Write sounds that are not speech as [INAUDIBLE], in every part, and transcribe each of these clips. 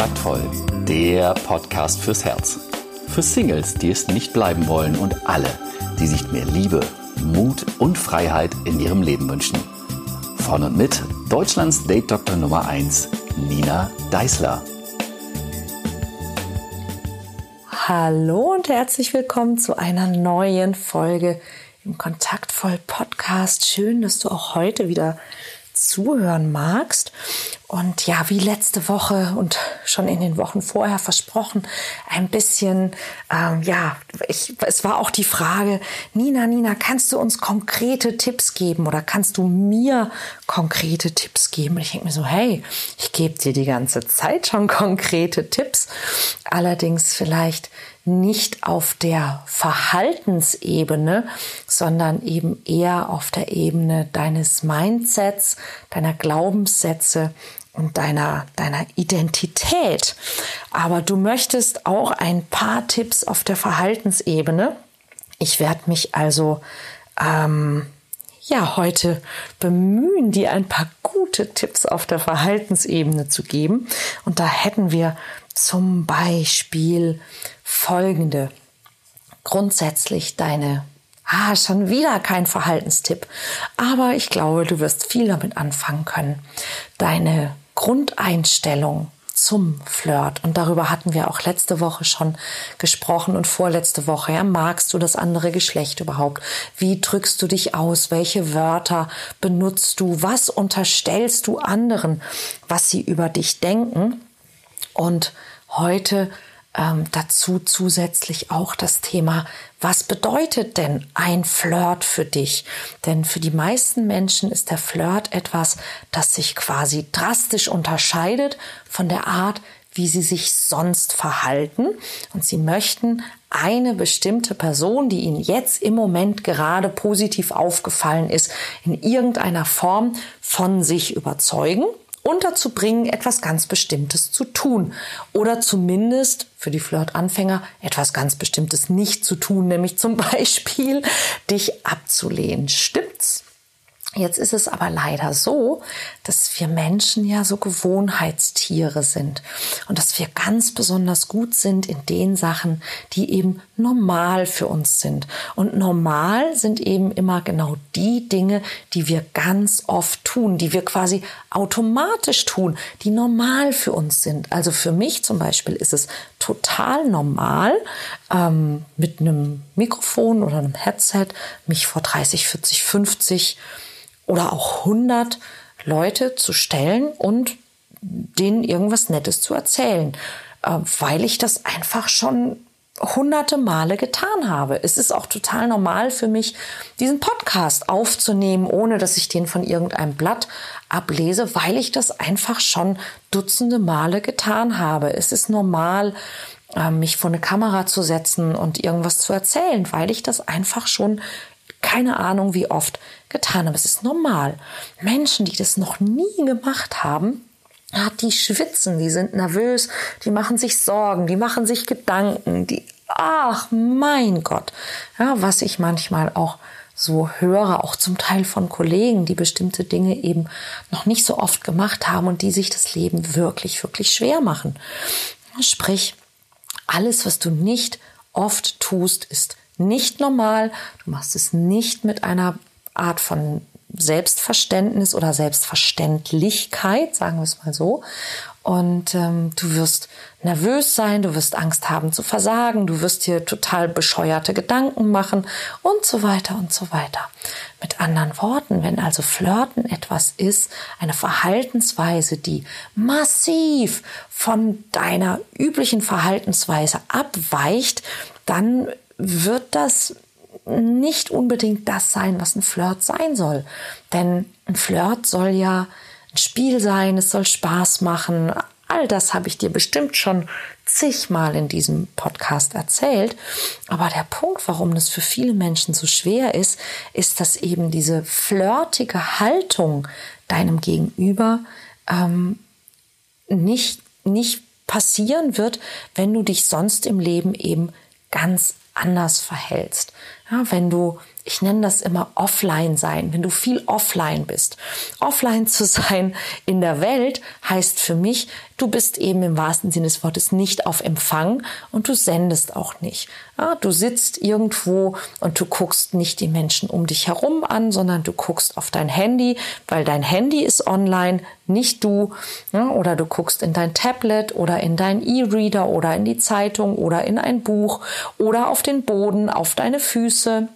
Kontaktvoll, der Podcast fürs Herz. Für Singles, die es nicht bleiben wollen und alle, die sich mehr Liebe, Mut und Freiheit in ihrem Leben wünschen. Von und mit Deutschlands Date Doktor Nummer 1, Nina Deißler. Hallo und herzlich willkommen zu einer neuen Folge im Kontaktvoll Podcast. Schön, dass du auch heute wieder zuhören magst. Und ja, wie letzte Woche und schon in den Wochen vorher versprochen, ein bisschen, ähm, ja, ich, es war auch die Frage, Nina, Nina, kannst du uns konkrete Tipps geben oder kannst du mir konkrete Tipps geben? Und ich denke mir so, hey, ich gebe dir die ganze Zeit schon konkrete Tipps. Allerdings vielleicht nicht auf der Verhaltensebene, sondern eben eher auf der Ebene deines Mindsets, deiner Glaubenssätze und deiner, deiner Identität. Aber du möchtest auch ein paar Tipps auf der Verhaltensebene. Ich werde mich also ähm, ja heute bemühen, dir ein paar gute Tipps auf der Verhaltensebene zu geben. Und da hätten wir zum Beispiel folgende. Grundsätzlich deine Ah, schon wieder kein Verhaltenstipp. Aber ich glaube, du wirst viel damit anfangen können. Deine Grundeinstellung zum Flirt. Und darüber hatten wir auch letzte Woche schon gesprochen und vorletzte Woche. Ja, magst du das andere Geschlecht überhaupt? Wie drückst du dich aus? Welche Wörter benutzt du? Was unterstellst du anderen, was sie über dich denken? Und heute ähm, dazu zusätzlich auch das Thema, was bedeutet denn ein Flirt für dich? Denn für die meisten Menschen ist der Flirt etwas, das sich quasi drastisch unterscheidet von der Art, wie sie sich sonst verhalten. Und sie möchten eine bestimmte Person, die ihnen jetzt im Moment gerade positiv aufgefallen ist, in irgendeiner Form von sich überzeugen unterzubringen, etwas ganz Bestimmtes zu tun. Oder zumindest für die Flirtanfänger etwas ganz Bestimmtes nicht zu tun, nämlich zum [LAUGHS] Beispiel dich abzulehnen. Stimmt's? Jetzt ist es aber leider so, dass wir Menschen ja so Gewohnheitstiere sind und dass wir ganz besonders gut sind in den Sachen, die eben normal für uns sind. Und normal sind eben immer genau die Dinge, die wir ganz oft tun, die wir quasi automatisch tun, die normal für uns sind. Also für mich zum Beispiel ist es total normal, ähm, mit einem Mikrofon oder einem Headset mich vor 30, 40, 50 oder auch 100 Leute zu stellen und denen irgendwas Nettes zu erzählen, äh, weil ich das einfach schon hunderte Male getan habe. Es ist auch total normal für mich, diesen Podcast aufzunehmen, ohne dass ich den von irgendeinem Blatt ablese, weil ich das einfach schon dutzende Male getan habe. Es ist normal, äh, mich vor eine Kamera zu setzen und irgendwas zu erzählen, weil ich das einfach schon keine Ahnung wie oft getan haben. Es ist normal. Menschen, die das noch nie gemacht haben, die schwitzen, die sind nervös, die machen sich Sorgen, die machen sich Gedanken, die, ach mein Gott, ja, was ich manchmal auch so höre, auch zum Teil von Kollegen, die bestimmte Dinge eben noch nicht so oft gemacht haben und die sich das Leben wirklich, wirklich schwer machen. Sprich, alles, was du nicht oft tust, ist nicht normal. Du machst es nicht mit einer Art von Selbstverständnis oder Selbstverständlichkeit, sagen wir es mal so. Und ähm, du wirst nervös sein, du wirst Angst haben zu versagen, du wirst dir total bescheuerte Gedanken machen und so weiter und so weiter. Mit anderen Worten, wenn also Flirten etwas ist, eine Verhaltensweise, die massiv von deiner üblichen Verhaltensweise abweicht, dann wird das nicht unbedingt das sein, was ein Flirt sein soll. Denn ein Flirt soll ja ein Spiel sein, es soll Spaß machen. All das habe ich dir bestimmt schon zigmal in diesem Podcast erzählt. Aber der Punkt, warum das für viele Menschen so schwer ist, ist, dass eben diese flirtige Haltung deinem Gegenüber ähm, nicht, nicht passieren wird, wenn du dich sonst im Leben eben ganz anders verhältst. Ja, wenn du, ich nenne das immer offline sein, wenn du viel offline bist. Offline zu sein in der Welt heißt für mich, du bist eben im wahrsten Sinne des Wortes nicht auf Empfang und du sendest auch nicht. Ja, du sitzt irgendwo und du guckst nicht die Menschen um dich herum an, sondern du guckst auf dein Handy, weil dein Handy ist online, nicht du. Ja, oder du guckst in dein Tablet oder in dein E-Reader oder in die Zeitung oder in ein Buch oder auf den Boden, auf deine Füße.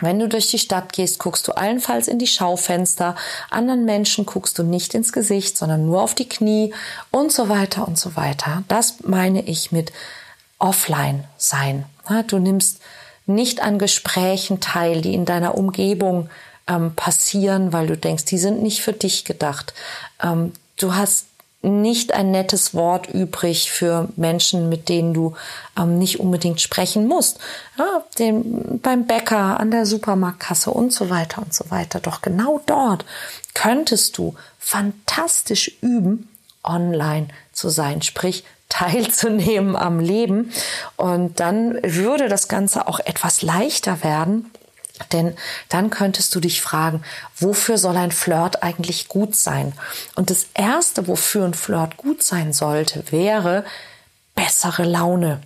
Wenn du durch die Stadt gehst, guckst du allenfalls in die Schaufenster. Anderen Menschen guckst du nicht ins Gesicht, sondern nur auf die Knie und so weiter und so weiter. Das meine ich mit offline sein. Du nimmst nicht an Gesprächen teil, die in deiner Umgebung ähm, passieren, weil du denkst, die sind nicht für dich gedacht. Ähm, du hast nicht ein nettes Wort übrig für Menschen, mit denen du ähm, nicht unbedingt sprechen musst. Ja, den, beim Bäcker, an der Supermarktkasse und so weiter und so weiter. Doch genau dort könntest du fantastisch üben, online zu sein, sprich teilzunehmen am Leben. Und dann würde das Ganze auch etwas leichter werden denn dann könntest du dich fragen, wofür soll ein Flirt eigentlich gut sein? Und das Erste, wofür ein Flirt gut sein sollte, wäre bessere Laune.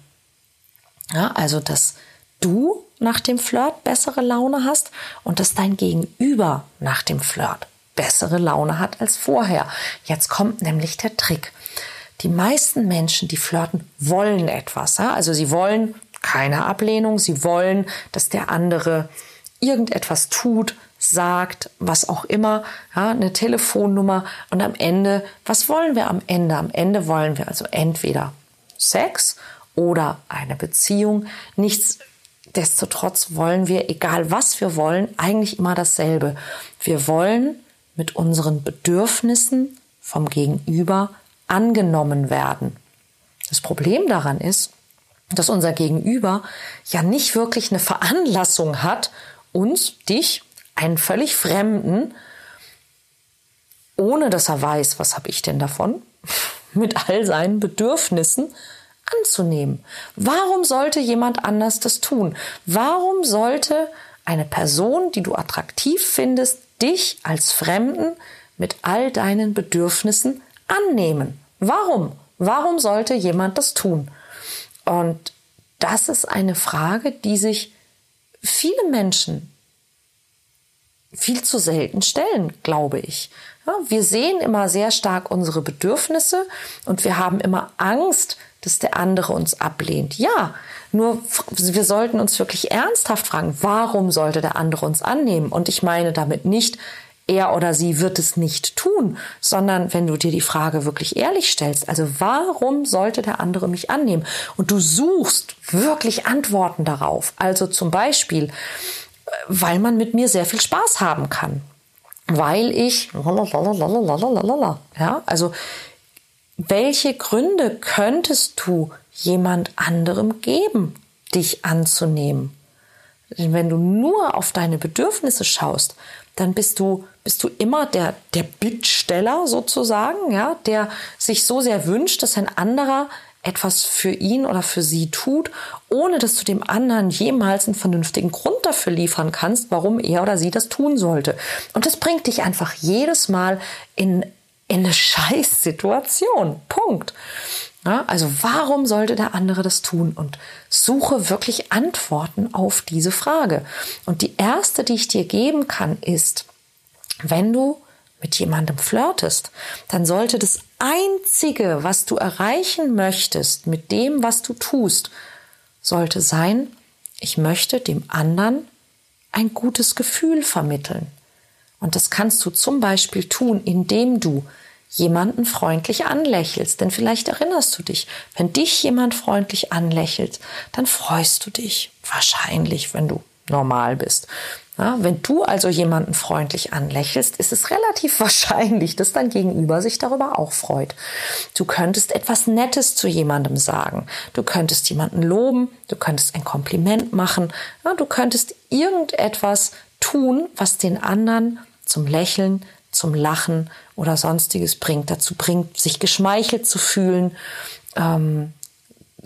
Ja, also, dass du nach dem Flirt bessere Laune hast und dass dein Gegenüber nach dem Flirt bessere Laune hat als vorher. Jetzt kommt nämlich der Trick. Die meisten Menschen, die flirten, wollen etwas. Ja? Also sie wollen keine Ablehnung, sie wollen, dass der andere irgendetwas tut, sagt, was auch immer, ja, eine Telefonnummer und am Ende, was wollen wir am Ende? Am Ende wollen wir also entweder Sex oder eine Beziehung. Nichtsdestotrotz wollen wir, egal was wir wollen, eigentlich immer dasselbe. Wir wollen mit unseren Bedürfnissen vom Gegenüber angenommen werden. Das Problem daran ist, dass unser Gegenüber ja nicht wirklich eine Veranlassung hat, uns, dich, einen völlig Fremden, ohne dass er weiß, was habe ich denn davon, [LAUGHS] mit all seinen Bedürfnissen anzunehmen. Warum sollte jemand anders das tun? Warum sollte eine Person, die du attraktiv findest, dich als Fremden mit all deinen Bedürfnissen annehmen? Warum? Warum sollte jemand das tun? Und das ist eine Frage, die sich viele Menschen viel zu selten stellen, glaube ich. Ja, wir sehen immer sehr stark unsere Bedürfnisse und wir haben immer Angst, dass der andere uns ablehnt. Ja, nur wir sollten uns wirklich ernsthaft fragen, warum sollte der andere uns annehmen? Und ich meine damit nicht, er oder sie wird es nicht tun, sondern wenn du dir die Frage wirklich ehrlich stellst, also warum sollte der andere mich annehmen? Und du suchst wirklich Antworten darauf. Also zum Beispiel, weil man mit mir sehr viel Spaß haben kann. Weil ich, ja, also welche Gründe könntest du jemand anderem geben, dich anzunehmen? Denn wenn du nur auf deine Bedürfnisse schaust, dann bist du, bist du immer der, der Bittsteller sozusagen, ja, der sich so sehr wünscht, dass ein anderer etwas für ihn oder für sie tut, ohne dass du dem anderen jemals einen vernünftigen Grund dafür liefern kannst, warum er oder sie das tun sollte. Und das bringt dich einfach jedes Mal in, in eine [LAUGHS] Scheißsituation. Punkt. Ja, also warum sollte der andere das tun? Und suche wirklich Antworten auf diese Frage. Und die erste, die ich dir geben kann, ist, wenn du mit jemandem flirtest, dann sollte das Einzige, was du erreichen möchtest mit dem, was du tust, sollte sein, ich möchte dem anderen ein gutes Gefühl vermitteln. Und das kannst du zum Beispiel tun, indem du jemanden freundlich anlächelst. Denn vielleicht erinnerst du dich, wenn dich jemand freundlich anlächelt, dann freust du dich. Wahrscheinlich, wenn du normal bist. Ja, wenn du also jemanden freundlich anlächelst, ist es relativ [LAUGHS] wahrscheinlich, dass dein Gegenüber sich darüber auch freut. Du könntest etwas Nettes zu jemandem sagen. Du könntest jemanden loben. Du könntest ein Kompliment machen. Ja, du könntest irgendetwas tun, was den anderen zum Lächeln, zum Lachen oder sonstiges bringt, dazu bringt, sich geschmeichelt zu fühlen, ähm,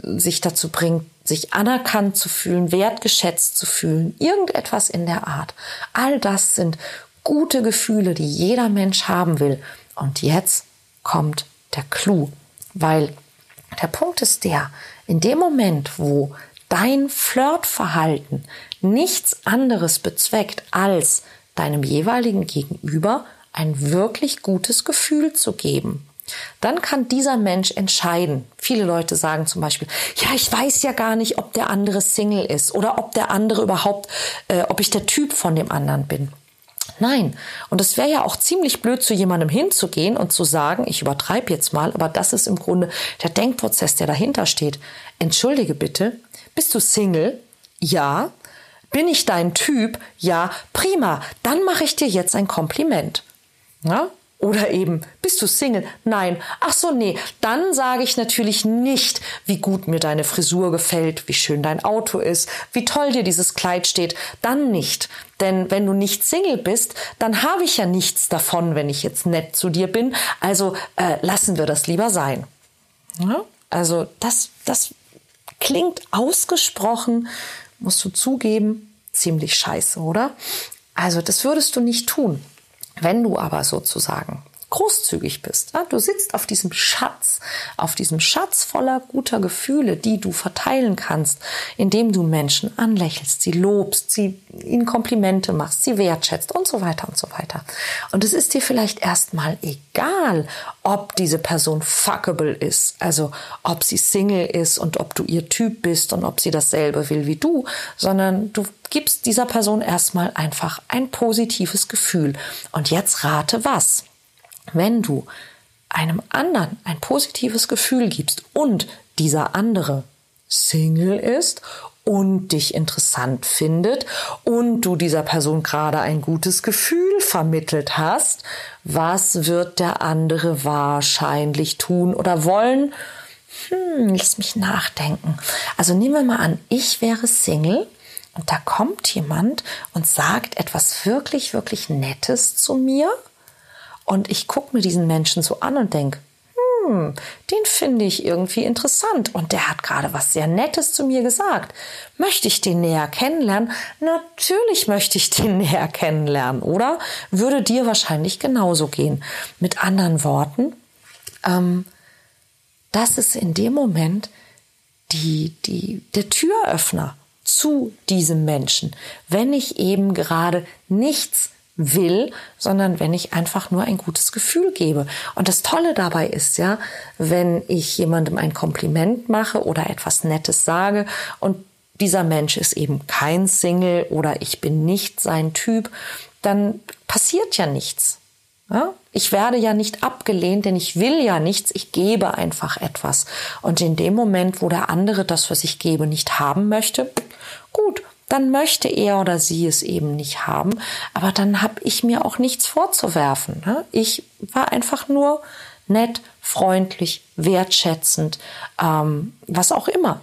sich dazu bringt, sich anerkannt zu fühlen, wertgeschätzt zu fühlen, irgendetwas in der Art. All das sind gute Gefühle, die jeder Mensch haben will. Und jetzt kommt der Clou, weil der Punkt ist der, in dem Moment, wo dein Flirtverhalten nichts anderes bezweckt, als deinem jeweiligen Gegenüber ein wirklich gutes Gefühl zu geben, dann kann dieser Mensch entscheiden. Viele Leute sagen zum Beispiel, ja, ich weiß ja gar nicht, ob der andere Single ist oder ob der andere überhaupt, äh, ob ich der Typ von dem anderen bin. Nein. Und es wäre ja auch ziemlich blöd, zu jemandem hinzugehen und zu sagen, ich übertreibe jetzt mal, aber das ist im Grunde der Denkprozess, der dahinter steht. Entschuldige bitte, bist du Single? Ja. Bin ich dein Typ? Ja. Prima. Dann mache ich dir jetzt ein Kompliment. Ja? Oder eben, bist du Single? Nein. Ach so, nee. Dann sage ich natürlich nicht, wie gut mir deine Frisur gefällt, wie schön dein Auto ist, wie toll dir dieses Kleid steht. Dann nicht. Denn wenn du nicht Single bist, dann habe ich ja nichts davon, wenn ich jetzt nett zu dir bin. Also äh, lassen wir das lieber sein. Ja? Also das, das klingt ausgesprochen, musst du zugeben, ziemlich scheiße, oder? Also das würdest du nicht tun. Wenn du aber sozusagen großzügig bist. Du sitzt auf diesem Schatz, auf diesem Schatz voller guter Gefühle, die du verteilen kannst, indem du Menschen anlächelst, sie lobst, sie ihnen Komplimente machst, sie wertschätzt und so weiter und so weiter. Und es ist dir vielleicht erstmal egal, ob diese Person fuckable ist, also ob sie Single ist und ob du ihr Typ bist und ob sie dasselbe will wie du, sondern du gibst dieser Person erstmal einfach ein positives Gefühl. Und jetzt rate was wenn du einem anderen ein positives Gefühl gibst und dieser andere Single ist und dich interessant findet und du dieser Person gerade ein gutes Gefühl vermittelt hast, was wird der andere wahrscheinlich tun oder wollen? Hm, lass mich nachdenken. Also nehmen wir mal an, ich wäre Single und da kommt jemand und sagt etwas wirklich, wirklich Nettes zu mir und ich gucke mir diesen Menschen so an und denke, hm, den finde ich irgendwie interessant und der hat gerade was sehr Nettes zu mir gesagt. Möchte ich den näher kennenlernen? Natürlich möchte ich den [LAUGHS] näher kennenlernen, oder? Würde dir wahrscheinlich genauso gehen. Mit anderen Worten, ähm, das ist in dem Moment die, die, der Türöffner zu diesem Menschen, wenn ich eben gerade nichts will, sondern wenn ich einfach nur ein gutes Gefühl gebe. Und das Tolle dabei ist ja, wenn ich jemandem ein Kompliment mache oder etwas Nettes sage und dieser Mensch ist eben kein Single oder ich bin nicht sein Typ, dann passiert ja nichts. Ja? Ich werde ja nicht abgelehnt, denn ich will ja nichts, ich gebe einfach etwas. Und in dem Moment, wo der andere das, was ich gebe, nicht haben möchte, gut, dann möchte er oder sie es eben nicht haben. Aber dann habe ich mir auch nichts vorzuwerfen. Ne? Ich war einfach nur nett, freundlich, wertschätzend, ähm, was auch immer.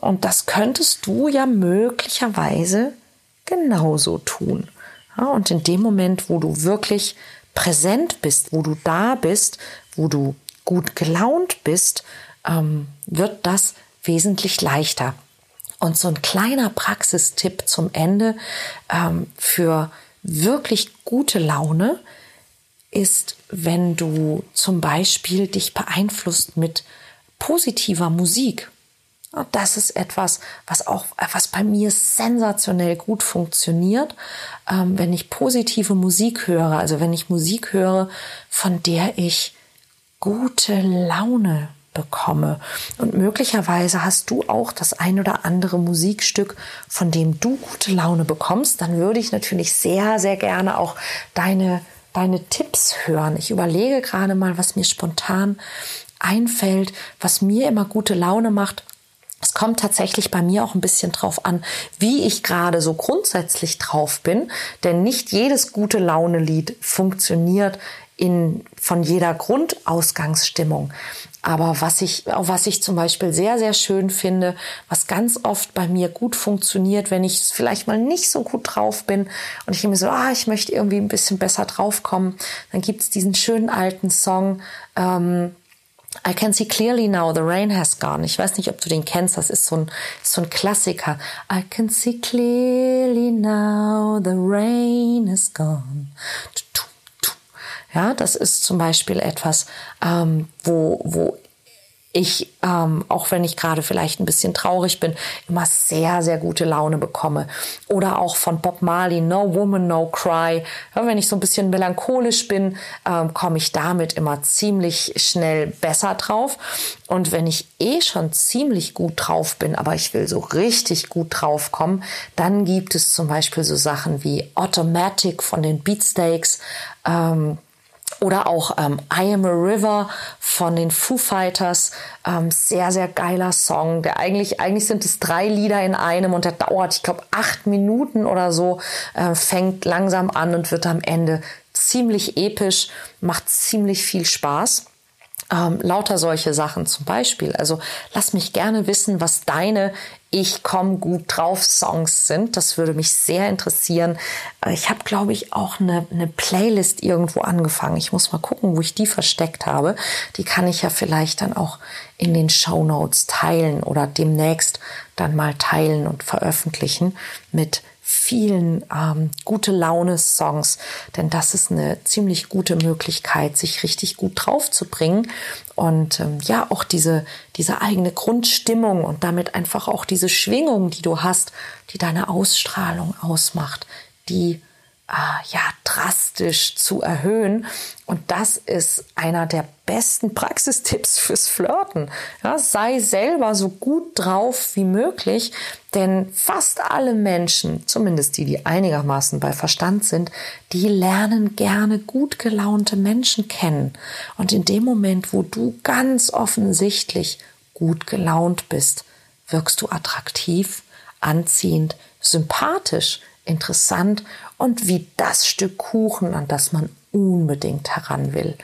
Und das könntest du ja möglicherweise genauso tun. und in dem Moment, wo du wirklich präsent bist, wo du da bist, wo du gut gelaunt bist, ähm, wird das wesentlich leichter. Und so ein kleiner Praxistipp zum Ende ähm, für wirklich gute Laune ist, wenn du zum Beispiel dich beeinflusst mit positiver Musik. Das ist etwas, was auch, was bei mir sensationell gut funktioniert, ähm, wenn ich positive Musik höre, also wenn ich Musik höre, von der ich gute Laune bekomme. Und möglicherweise hast du auch das ein oder andere Musikstück, von dem du gute Laune bekommst. Dann würde ich natürlich sehr, sehr gerne auch deine, deine Tipps hören. Ich überlege gerade mal, was mir spontan einfällt, was mir immer gute Laune macht. Es kommt tatsächlich bei mir auch ein bisschen drauf an, wie ich gerade so grundsätzlich drauf bin, denn nicht jedes gute Laune-Lied funktioniert in, von jeder Grundausgangsstimmung. Aber was ich, was ich zum Beispiel sehr, sehr schön finde, was ganz oft bei mir gut funktioniert, wenn ich vielleicht mal nicht so gut drauf bin und ich mir so, ah, ich möchte irgendwie ein bisschen besser draufkommen, dann gibt's diesen schönen alten Song, ähm, I can see clearly now the rain has gone. Ich weiß nicht, ob du den kennst. Das ist so ein, so ein Klassiker. I can see clearly now the rain is gone. Ja, das ist zum Beispiel etwas, ähm, wo, wo ich, ähm, auch wenn ich gerade vielleicht ein bisschen traurig bin, immer sehr, sehr gute Laune bekomme. Oder auch von Bob Marley, No Woman, No Cry. Ja, wenn ich so ein bisschen melancholisch bin, ähm, komme ich damit immer ziemlich schnell besser drauf. Und wenn ich eh schon ziemlich gut drauf bin, aber ich will so richtig gut drauf kommen, dann gibt es zum Beispiel so Sachen wie Automatic von den Beatsteaks. Ähm, oder auch ähm, I Am a River von den Foo Fighters. Ähm, sehr, sehr geiler Song. Der eigentlich, eigentlich sind es drei Lieder in einem und der dauert, ich glaube, acht Minuten oder so. Äh, fängt langsam an und wird am Ende ziemlich episch, macht ziemlich viel Spaß. Ähm, lauter solche Sachen zum Beispiel. Also lass mich gerne wissen, was deine Ich komm gut drauf Songs sind. Das würde mich sehr interessieren. Äh, ich habe, glaube ich, auch eine, eine Playlist irgendwo angefangen. Ich muss mal gucken, wo ich die versteckt habe. Die kann ich ja vielleicht dann auch in den Show Notes teilen oder demnächst dann mal teilen und veröffentlichen mit vielen ähm, gute Laune-Songs, denn das ist eine ziemlich gute Möglichkeit, sich richtig gut drauf zu bringen und ähm, ja auch diese diese eigene Grundstimmung und damit einfach auch diese Schwingung, die du hast, die deine Ausstrahlung ausmacht, die ja drastisch zu erhöhen. Und das ist einer der besten Praxistipps fürs Flirten. Ja, sei selber so gut drauf wie möglich, denn fast alle Menschen, zumindest die, die einigermaßen bei Verstand sind, die lernen gerne gut gelaunte Menschen kennen. Und in dem Moment, wo du ganz offensichtlich gut gelaunt bist, wirkst du attraktiv, anziehend, sympathisch, interessant und wie das Stück Kuchen, an das man unbedingt heran will.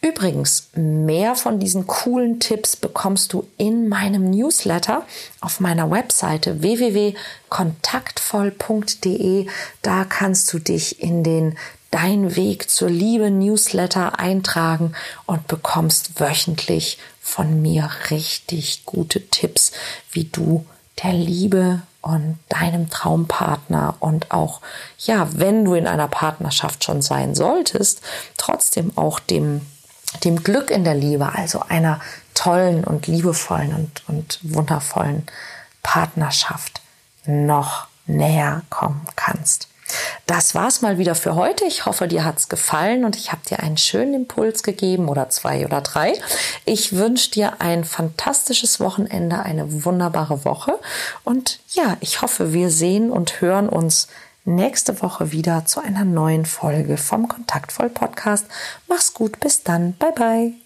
Übrigens, mehr von diesen coolen Tipps bekommst du in meinem Newsletter auf meiner Webseite www.kontaktvoll.de. Da kannst du dich in den Dein Weg zur Liebe Newsletter eintragen und bekommst wöchentlich von mir richtig gute Tipps, wie du der Liebe und deinem Traumpartner und auch, ja, wenn du in einer Partnerschaft schon sein solltest, trotzdem auch dem, dem Glück in der Liebe, also einer tollen und liebevollen und, und wundervollen Partnerschaft noch näher kommen kannst. Das war's mal wieder für heute. Ich hoffe, dir hat's gefallen und ich habe dir einen schönen Impuls gegeben oder zwei oder drei. Ich wünsche dir ein fantastisches Wochenende, eine wunderbare Woche und ja, ich hoffe, wir sehen und hören uns nächste Woche wieder zu einer neuen Folge vom Kontaktvoll Podcast. Mach's gut, bis dann. Bye bye.